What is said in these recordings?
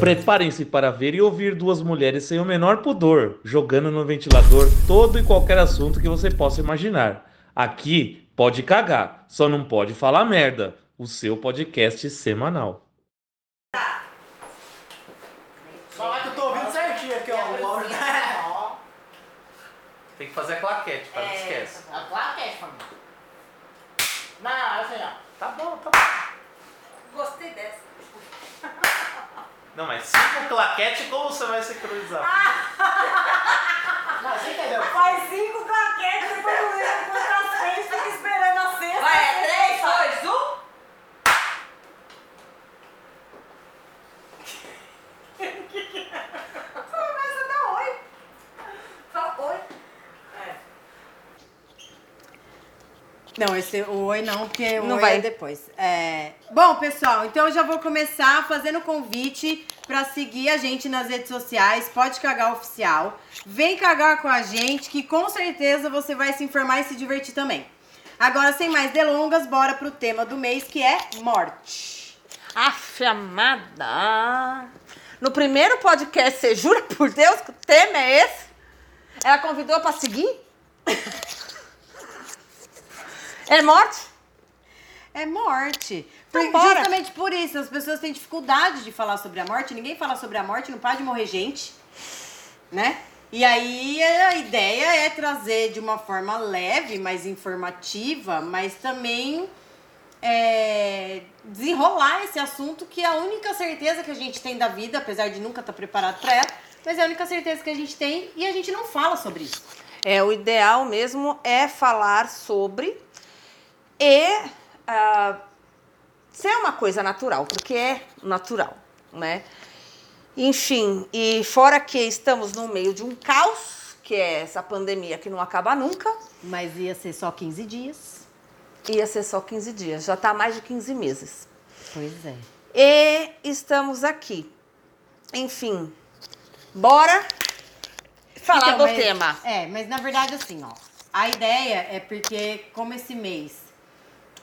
Preparem-se para ver e ouvir duas mulheres sem o menor pudor, jogando no ventilador todo e qualquer assunto que você possa imaginar. Aqui pode cagar, só não pode falar merda. O seu podcast semanal. Falar que eu tô ouvindo certinho aqui, ó. o áudio. Tem que fazer a claquete, É. não esquece. A claquete, família. Não, assim, ó. Tá bom, tá bom. Gostei dessa. Não, mas cinco claquete, como você vai sincronizar? Não, você entendeu? Faz cinco claquetes, depois eu levo quantas vezes, fica esperando a sexta. Vai, é 3, 2, 1. Começa a dar oi. Fala oi. Não, esse o oi não, porque o Não oi vai. é depois. É... Bom, pessoal, então eu já vou começar fazendo convite pra seguir a gente nas redes sociais, pode cagar oficial. Vem cagar com a gente, que com certeza você vai se informar e se divertir também. Agora, sem mais delongas, bora pro tema do mês, que é morte. Aff, amada. No primeiro podcast, você jura por Deus que o tema é esse? Ela convidou pra seguir? É morte? É morte. Por- Então bora. justamente por isso, as pessoas têm dificuldade de falar sobre a morte. Ninguém fala sobre a morte, não para de morrer gente, né? E aí a ideia é trazer de uma forma leve, mais informativa, mas também é, desenrolar esse assunto que é a única certeza que a gente tem da vida, apesar de nunca estar preparado para ela, mas é a única certeza que a gente tem e a gente não fala sobre isso. É, o ideal mesmo é falar sobre e ah, ser uma coisa natural, porque é natural, né? Enfim, e fora que estamos no meio de um caos, que é essa pandemia que não acaba nunca, Mas ia ser só 15 dias. ia ser só 15 dias, já está mais de 15 meses. Pois é. E estamos aqui. Enfim, bora falar Então, do mas- tema. É, mas na verdade assim, ó. A ideia é porque, como esse mês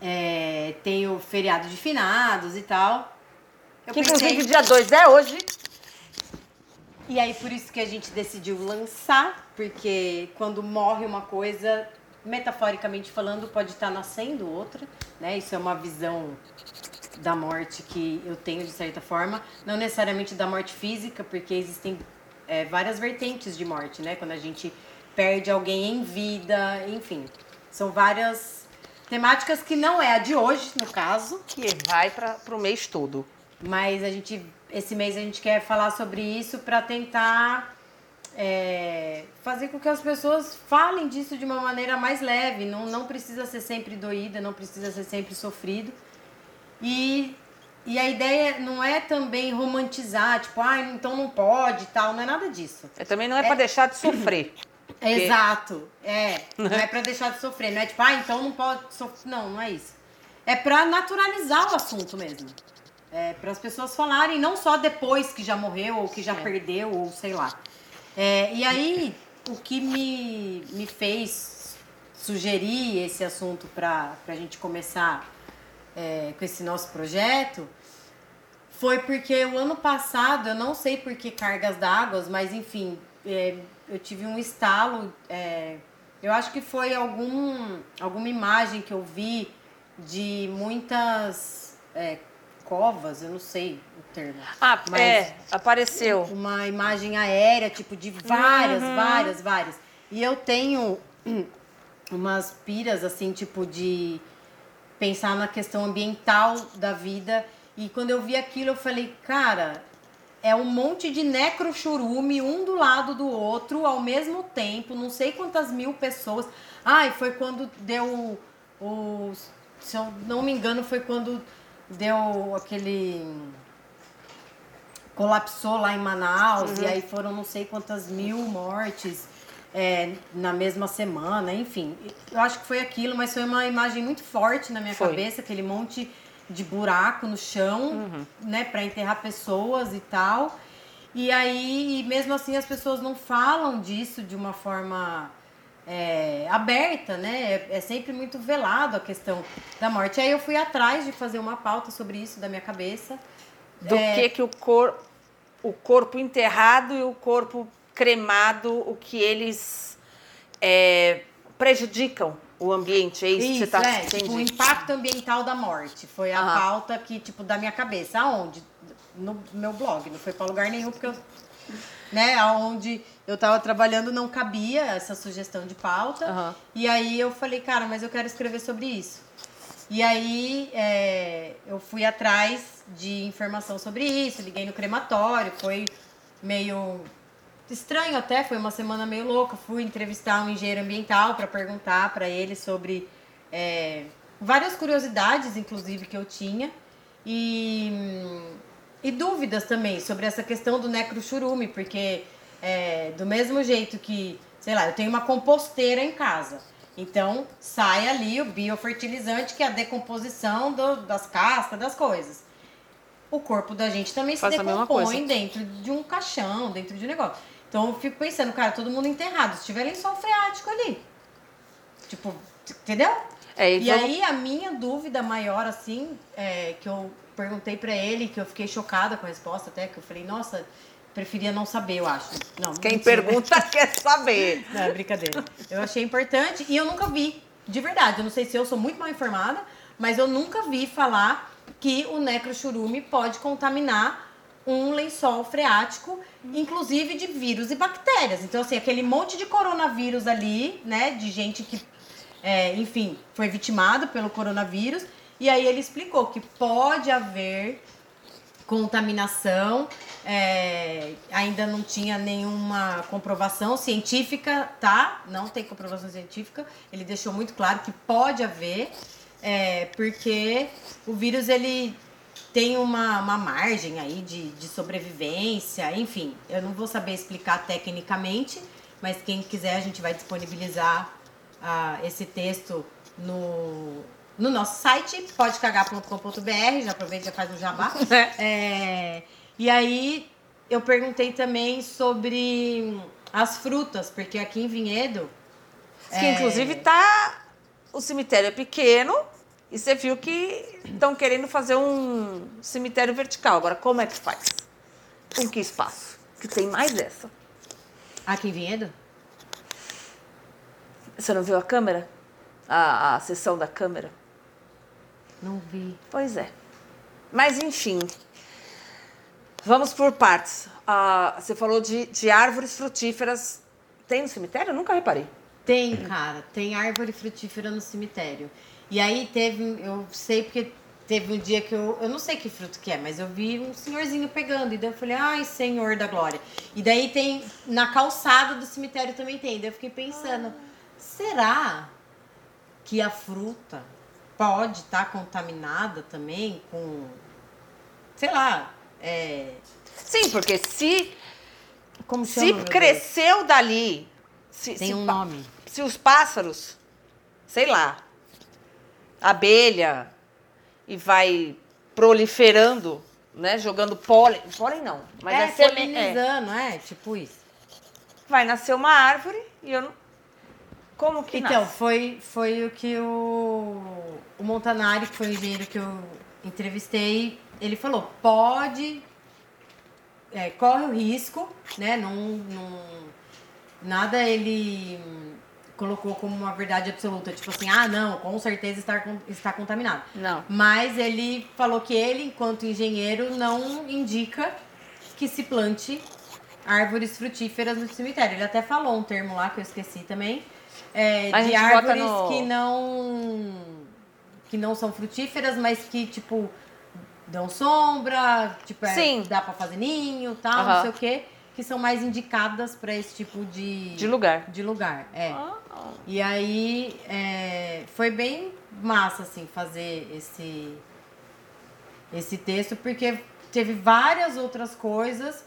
é, tem o feriado de finados e tal. Eu Que pensei, inclusive dia 2 é hoje. e aí por isso que a gente decidiu lançar, porque quando morre uma coisa, metaforicamente falando, pode estar nascendo outra, né? Isso é uma visão da morte que eu tenho de certa forma, não necessariamente da morte física, porque existem é, várias vertentes de morte, né? Quando a gente perde alguém em vida, enfim, são várias temáticas que não é a de hoje, no caso, Que vai para o mês todo. mas a gente esse mês a gente quer falar sobre isso para tentar é, fazer com que as pessoas falem disso de uma maneira mais leve. Não, não precisa ser sempre doída, não precisa ser sempre sofrido. E, e a ideia não é também romantizar, tipo, ah, então não pode e tal, não é nada disso. É, também não é, para deixar de sofrer. Porque- Exato. É. Não é pra deixar de sofrer. Não é tipo, ah, então não pode sofrer. Não, não é isso. É pra naturalizar o assunto mesmo. É para as pessoas falarem, não só depois que já morreu, ou que já perdeu, ou sei lá. É, e aí, o que me, me fez sugerir esse assunto pra, pra gente começar é, com esse nosso projeto foi porque o ano passado, eu não sei por que cargas d'água, mas enfim, é, eu tive um estalo. é, eu acho que foi algum, alguma imagem que eu vi de muitas é, covas, eu não sei o termo. Ah, Mas- é, apareceu. Uma imagem aérea, tipo, de várias, várias, várias. E eu tenho umas piras, assim, tipo, de pensar na questão ambiental da vida. E quando eu vi aquilo, eu falei, cara, é um monte de necrochurume, um do lado do outro, ao mesmo tempo, não sei quantas mil pessoas. Ai, foi quando deu o. Se eu não me engano, foi quando deu aquele colapsou lá em Manaus e aí foram não sei quantas mil mortes é, na mesma semana, enfim. Eu acho que foi aquilo, mas foi uma imagem muito forte na minha Foi. cabeça, aquele monte de buraco no chão, né, para enterrar pessoas e tal. E aí, e mesmo assim, as pessoas não falam disso de uma forma é, aberta, né? É, é sempre muito velado a questão da morte. Aí eu fui atrás de fazer uma pauta sobre isso da minha cabeça. Do É, que que o corpo... o corpo enterrado e o corpo cremado, o que eles é, prejudicam o ambiente, é isso, que você Isso, tá é, tipo, o impacto ambiental da morte. Foi a Aham. pauta que, tipo, da minha cabeça. Aonde? No meu blog, não foi pra lugar nenhum, porque eu. Né, aonde eu tava trabalhando não cabia essa sugestão de pauta. Aham. E aí eu falei, cara, mas eu quero escrever sobre isso. E aí é, eu fui atrás de informação sobre isso, liguei no crematório, foi meio estranho até, foi uma semana meio louca. Fui entrevistar um engenheiro ambiental para perguntar para ele sobre é, várias curiosidades, inclusive, que eu tinha. E, e dúvidas também sobre essa questão do necrochurume, porque é, do mesmo jeito que, sei lá, eu tenho uma composteira em casa. Então, sai ali o biofertilizante, que é a decomposição do- das cascas, das coisas. O corpo da gente também Faz se decompõe dentro de um caixão, dentro de um negócio. Então, eu fico pensando, cara, todo mundo enterrado. Se tiver lençol freático ali. Tipo, entendeu? É, e E vamos- aí, a minha dúvida maior, assim, é, que eu perguntei pra ele, que eu fiquei chocada com a resposta até, que eu falei, nossa, preferia não saber, eu acho. Não, Quem mentira. pergunta quer saber. Não, é brincadeira. Eu achei importante e eu nunca vi, de verdade. Eu não sei se eu sou muito mal informada, mas eu nunca vi falar que o necrochurume pode contaminar um lençol freático, inclusive de vírus e bactérias. Então, assim, aquele monte de coronavírus ali, né, de gente que, é, enfim, foi vitimado pelo coronavírus. E aí ele explicou que pode haver contaminação, é, ainda não tinha nenhuma comprovação científica, tá? Não tem comprovação científica. Ele deixou muito claro que pode haver, é, porque o vírus ele tem uma, uma margem aí de, de sobrevivência, enfim. Eu não vou saber explicar tecnicamente, mas quem quiser a gente vai disponibilizar ah, esse texto no, no nosso site, podecagar.com.br, já aproveita e já faz o jabá. É, e aí eu perguntei também sobre as frutas, porque aqui em Vinhedo. Que inclusive tá. O cemitério é pequeno e você viu que estão querendo fazer um cemitério vertical. Agora, como é que faz? Com que espaço? Que tem mais essa. Aqui em Vinhedo? Você não viu a câmera? A, a sessão da câmera? Não vi. Pois é. Mas enfim. Vamos por partes. Ah, você falou de, de árvores frutíferas. Tem no cemitério? Eu nunca reparei. Tem, cara, tem árvore frutífera no cemitério. E aí teve, eu sei porque teve um dia que eu, eu não sei que fruto que é, mas eu vi um senhorzinho pegando, e daí eu falei, ai, Senhor da Glória. E daí tem, na calçada do cemitério também tem, daí eu fiquei pensando, será que a fruta pode estar contaminada também com, sei lá, é, Sim, porque se, como chama, se Deus? cresceu dali. Se, Tem se um nome. Se os pássaros, sei lá, abelha, e vai proliferando, né? Jogando pólen. Pólen não, mas é, é seme- é. polinizando, é, tipo isso. vai nascer uma árvore e eu não. Como que Então, nasce? foi, foi o que o, o Montanari, que foi o engenheiro que eu entrevistei, ele falou, pode, é, corre o risco, né? Não, não, nada ele colocou como uma verdade absoluta, tipo assim, ah, não, com certeza está, está contaminado. Não. Mas ele falou que ele, enquanto engenheiro, não indica que se plante árvores frutíferas no cemitério. Ele até falou um termo lá que eu esqueci também. é, de árvores no- que não que não são frutíferas, mas que tipo dão sombra, tipo é, dá pra fazer ninho, tal, Aham. não sei o quê, que são mais indicadas pra esse tipo de De lugar. de lugar, é. Ah, E aí é, foi bem massa assim fazer esse esse texto porque teve várias outras coisas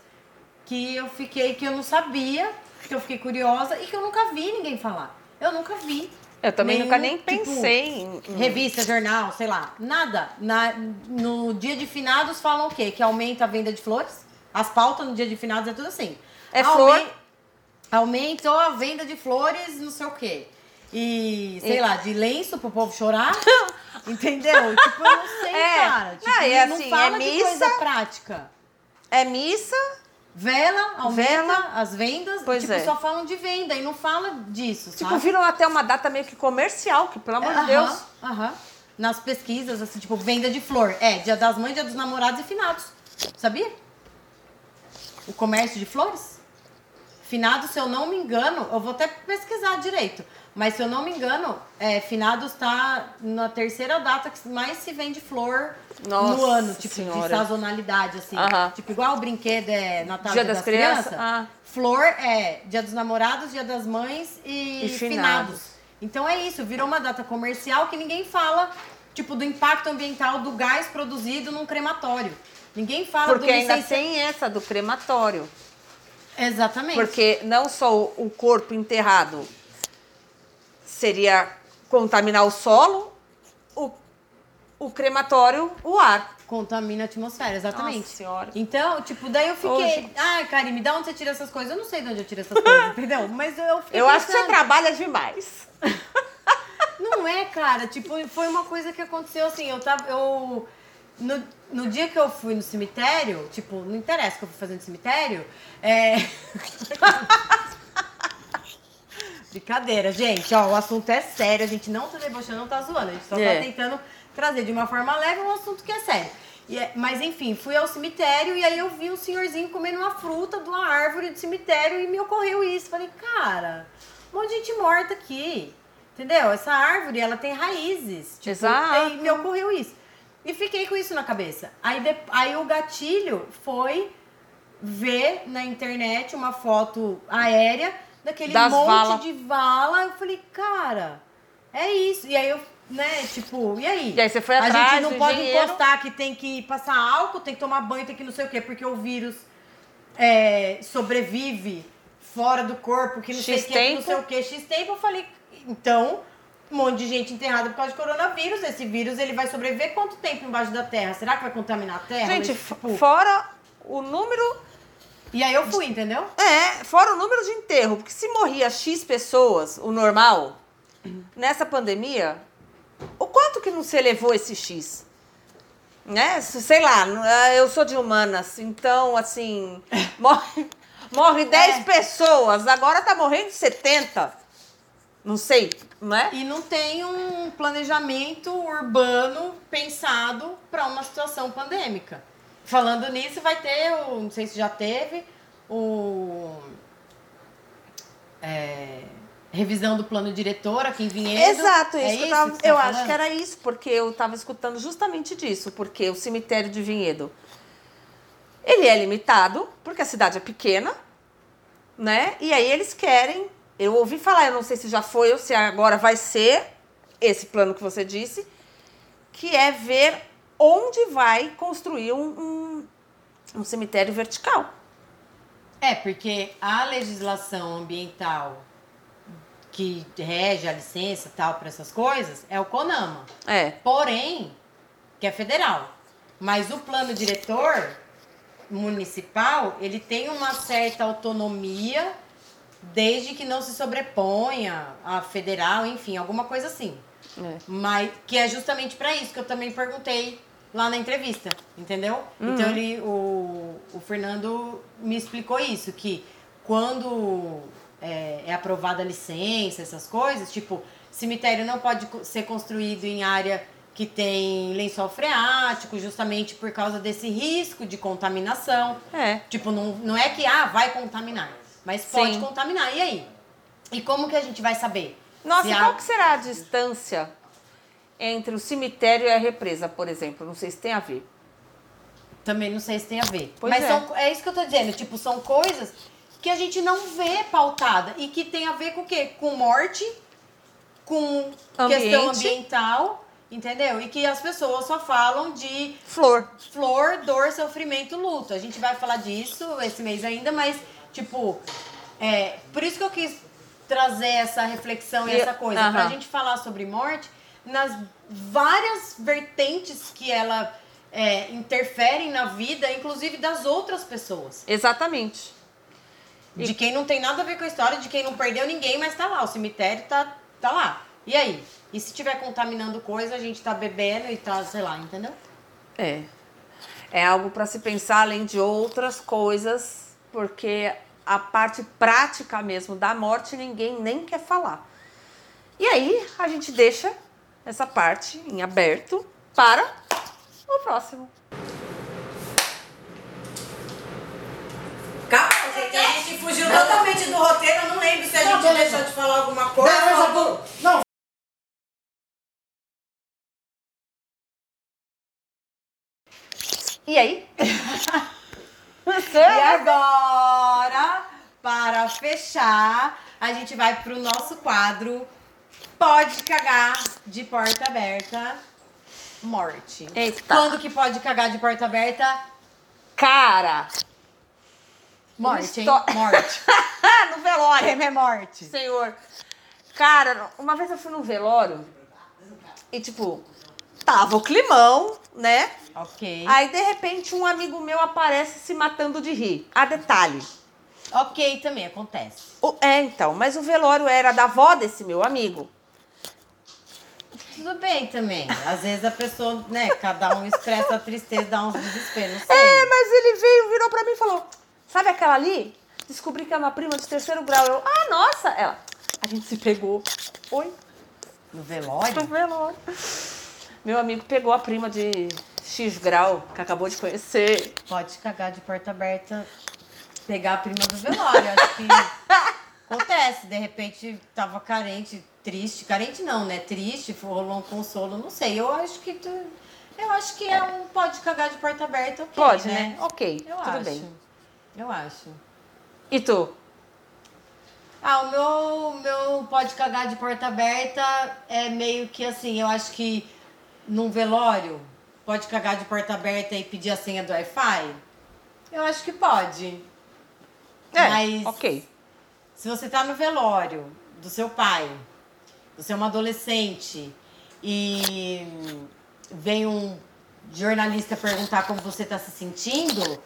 que eu fiquei que eu não sabia, que eu fiquei curiosa e que eu nunca vi ninguém falar. Eu nunca vi. Eu também Nenhum, nunca nem tipo, pensei em. em- Revista, jornal, sei lá, nada. Na, no dia de finados falam o quê? Que aumenta a venda de flores. As pautas no dia de finados é tudo assim. É Aumen- flor. Aumentou a venda de flores, não sei o quê. E, sei E- lá, de lenço pro povo chorar. Entendeu? Tipo, eu não sei, É. cara. Tipo, Não, e não assim, fala é de missa. coisa prática. É missa Vela, aumenta Vela. as vendas, Pois tipo, é. só falam de venda e não fala disso, Tipo, sabe? viram até uma data meio que comercial, que pelo amor de Aham, Deus. Aham. Nas pesquisas, assim, tipo, venda de flor. É, dia das mães, dia dos namorados e finados. Sabia? O comércio de flores? Finados, se eu não me engano, eu vou até pesquisar direito. Mas se eu não me engano, é, finados tá na terceira data que mais se vende flor Nossa no ano, tipo, Senhora. de sazonalidade, assim. Aham. Tipo, igual o brinquedo é Natal Dia Dia, das das, Crianças, Crianças. ah. Flor é Dia dos Namorados, Dia das Mães e, E finados. finados. Então é isso, virou uma data comercial que ninguém fala, tipo, do impacto ambiental do gás produzido num crematório. Ninguém fala Porque do ainda licença- tem essa do crematório. Exatamente. Porque não só o corpo enterrado seria contaminar o solo, o, o crematório, o ar. Contamina a atmosfera, exatamente. Nossa Senhora. Então, tipo, daí eu fiquei. Hoje- Ai, Karine, da onde você tira essas coisas? Eu não sei de onde eu tiro essas coisas, entendeu? Mas eu fiquei. Eu acho que você pensando. trabalha demais. Não é, cara. Tipo, foi uma coisa que aconteceu assim. Eu tava. Eu. No, no dia que eu fui no cemitério, tipo, não interessa o que eu fui fazer no cemitério. É. Brincadeira, gente. Ó, o assunto é sério. A gente não tá debochando, não tá zoando. A gente só É. tá tentando trazer de uma forma leve um assunto que é sério. E é- mas enfim, fui ao cemitério e aí eu vi um senhorzinho comendo uma fruta de uma árvore do cemitério e me ocorreu isso. Falei, cara, um monte de gente morta aqui. Entendeu? Essa árvore, ela tem raízes. Tipo, Exato. Aí me ocorreu isso. E fiquei com isso na cabeça. Aí, de- aí o gatilho foi ver na internet uma foto aérea daquele Das monte vala. de vala. Eu falei, cara, é isso. E aí eu, né, tipo, e aí? E aí você foi A atrás gente não pode engenheiro. encostar que tem que passar álcool, tem que tomar banho, tem que não sei o quê, porque o vírus é, sobrevive fora do corpo, que não sei o X quê, que não sei o quê, X tempo. Eu falei, então, um monte de gente enterrada por causa de coronavírus. Esse vírus, ele vai sobreviver quanto tempo embaixo da terra? Será que vai contaminar a terra? Gente, Mas, tipo, fora o número. E aí eu fui, entendeu? É, fora o número de enterro. Porque se morria X pessoas, o normal, nessa pandemia, o quanto que não se elevou esse X? Né? Se- Sei lá, ah, eu sou de humanas, então, assim, morre, morre 10 É. pessoas, agora tá morrendo 70. Não sei, né? E não tem um planejamento urbano pensado para uma situação pandêmica. Falando nisso, vai ter, o, não sei se já teve, o. é, revisão do plano diretor aqui em Vinhedo. Exato, É isso que eu, isso tava- tá eu acho falando? que era isso, porque eu tava escutando justamente disso, porque o cemitério de Vinhedo, ele é limitado, porque a cidade é pequena, né? E aí eles querem, eu ouvi falar, eu não sei se já foi ou se agora vai ser esse plano que você disse, que é ver onde vai construir um, um, um cemitério vertical. É, porque a legislação ambiental que rege a licença e tal para essas coisas é o CONAMA. É, Porém, que é federal. Mas o plano diretor municipal, ele tem uma certa autonomia desde que não se sobreponha a federal, enfim, alguma coisa assim. é. Mas que é justamente para isso que eu também perguntei lá na entrevista, entendeu? Então ele, o, o Fernando me explicou isso, que quando é, é aprovada a licença, essas coisas, tipo, cemitério não pode ser construído em área que tem lençol freático, justamente por causa desse risco de contaminação. É. Tipo, não, não é que, ah, vai contaminar, mas pode Sim. contaminar. E aí? E como que a gente vai saber? Nossa, Se e qual que será a distância entre o cemitério e a represa, por exemplo? Não sei se tem a ver. Também não sei se tem a ver. Pois Mas é. são, é isso que eu tô dizendo. Tipo, são coisas que a gente não vê pautada. E que tem a ver com o quê? Com morte, com questão Ambiente. ambiental, entendeu? E que as pessoas só falam de Flor. flor, dor, sofrimento, luto. A gente vai falar disso esse mês ainda, mas, tipo, é, por isso que eu quis trazer essa reflexão e E- essa coisa. aham. Pra gente falar sobre morte nas várias vertentes que ela é, interferem na vida, inclusive das outras pessoas. Exatamente. De quem não tem nada a ver com a história, de quem não perdeu ninguém, mas tá lá. O cemitério tá, tá lá. E aí? E se tiver contaminando coisa, a gente tá bebendo e tá, sei lá, entendeu? É. É algo para se pensar além de outras coisas porque a parte prática mesmo da morte ninguém nem quer falar. E aí a gente deixa essa parte em aberto para o próximo. Calma, gente, a gente fugiu totalmente do roteiro. Eu não lembro se a gente deixou de falar alguma coisa. Bruno. Não, E aí? E agora, para fechar, a gente vai pro nosso quadro Pode cagar de porta aberta. Morte. Eita. Quando que pode cagar de porta aberta? Cara, Morte, hein? Morte. no velório. É morte. Senhor. Cara, uma vez eu fui no velório e, tipo, tava o climão, né? Ok. Aí, de repente, um amigo meu aparece se matando de rir. A detalhe. Ok, também acontece. O- é, então, mas o velório era da avó desse meu amigo. Tudo bem também. Às vezes a pessoa, né, cada um expressa a tristeza, dá uns desesperos, não sei. É, mas ele veio, virou pra mim e falou: Sabe aquela ali? Descobri que é uma prima de terceiro grau. Eu, ah, nossa! Ela, a gente se pegou. Oi? No No velório? velório. Meu amigo pegou a prima de X grau, que acabou de conhecer. Pode cagar de porta aberta, pegar a prima do velório. Acho que acontece. De repente tava carente, triste. Carente não, né? Triste, rolou um consolo, não sei. Eu acho que tu. Eu acho que é um pode cagar de porta aberta, ok. Pode, né? Ok, Eu tudo acho. bem. Eu acho. E tu? Ah, o meu, o meu pode cagar de porta aberta é meio que assim, eu acho que num velório pode cagar de porta aberta e pedir a senha do Wi-Fi? Eu acho que pode. É, Mas- ok. Se você tá no velório do seu pai, você é uma adolescente e vem um jornalista perguntar como você tá se sentindo,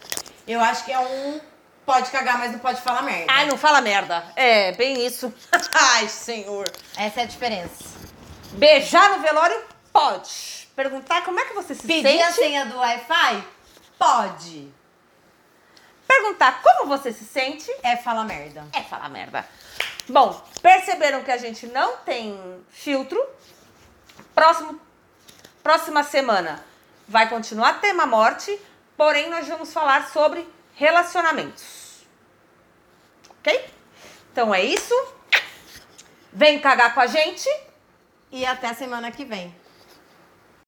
eu acho que é um pode cagar, mas não pode falar merda. Ai, não fala merda. É, bem isso. Ai, senhor. Essa é a diferença. Beijar no velório? Pode. Perguntar como é que você se Pedir a sente? senha do Wi-Fi? Pode. Perguntar como você se sente? É falar merda. É falar merda. Bom, perceberam que a gente não tem filtro. Próximo, próxima semana vai continuar tema morte, porém nós vamos falar sobre relacionamentos. Ok? Então é isso. Vem cagar com a gente. E até semana que vem.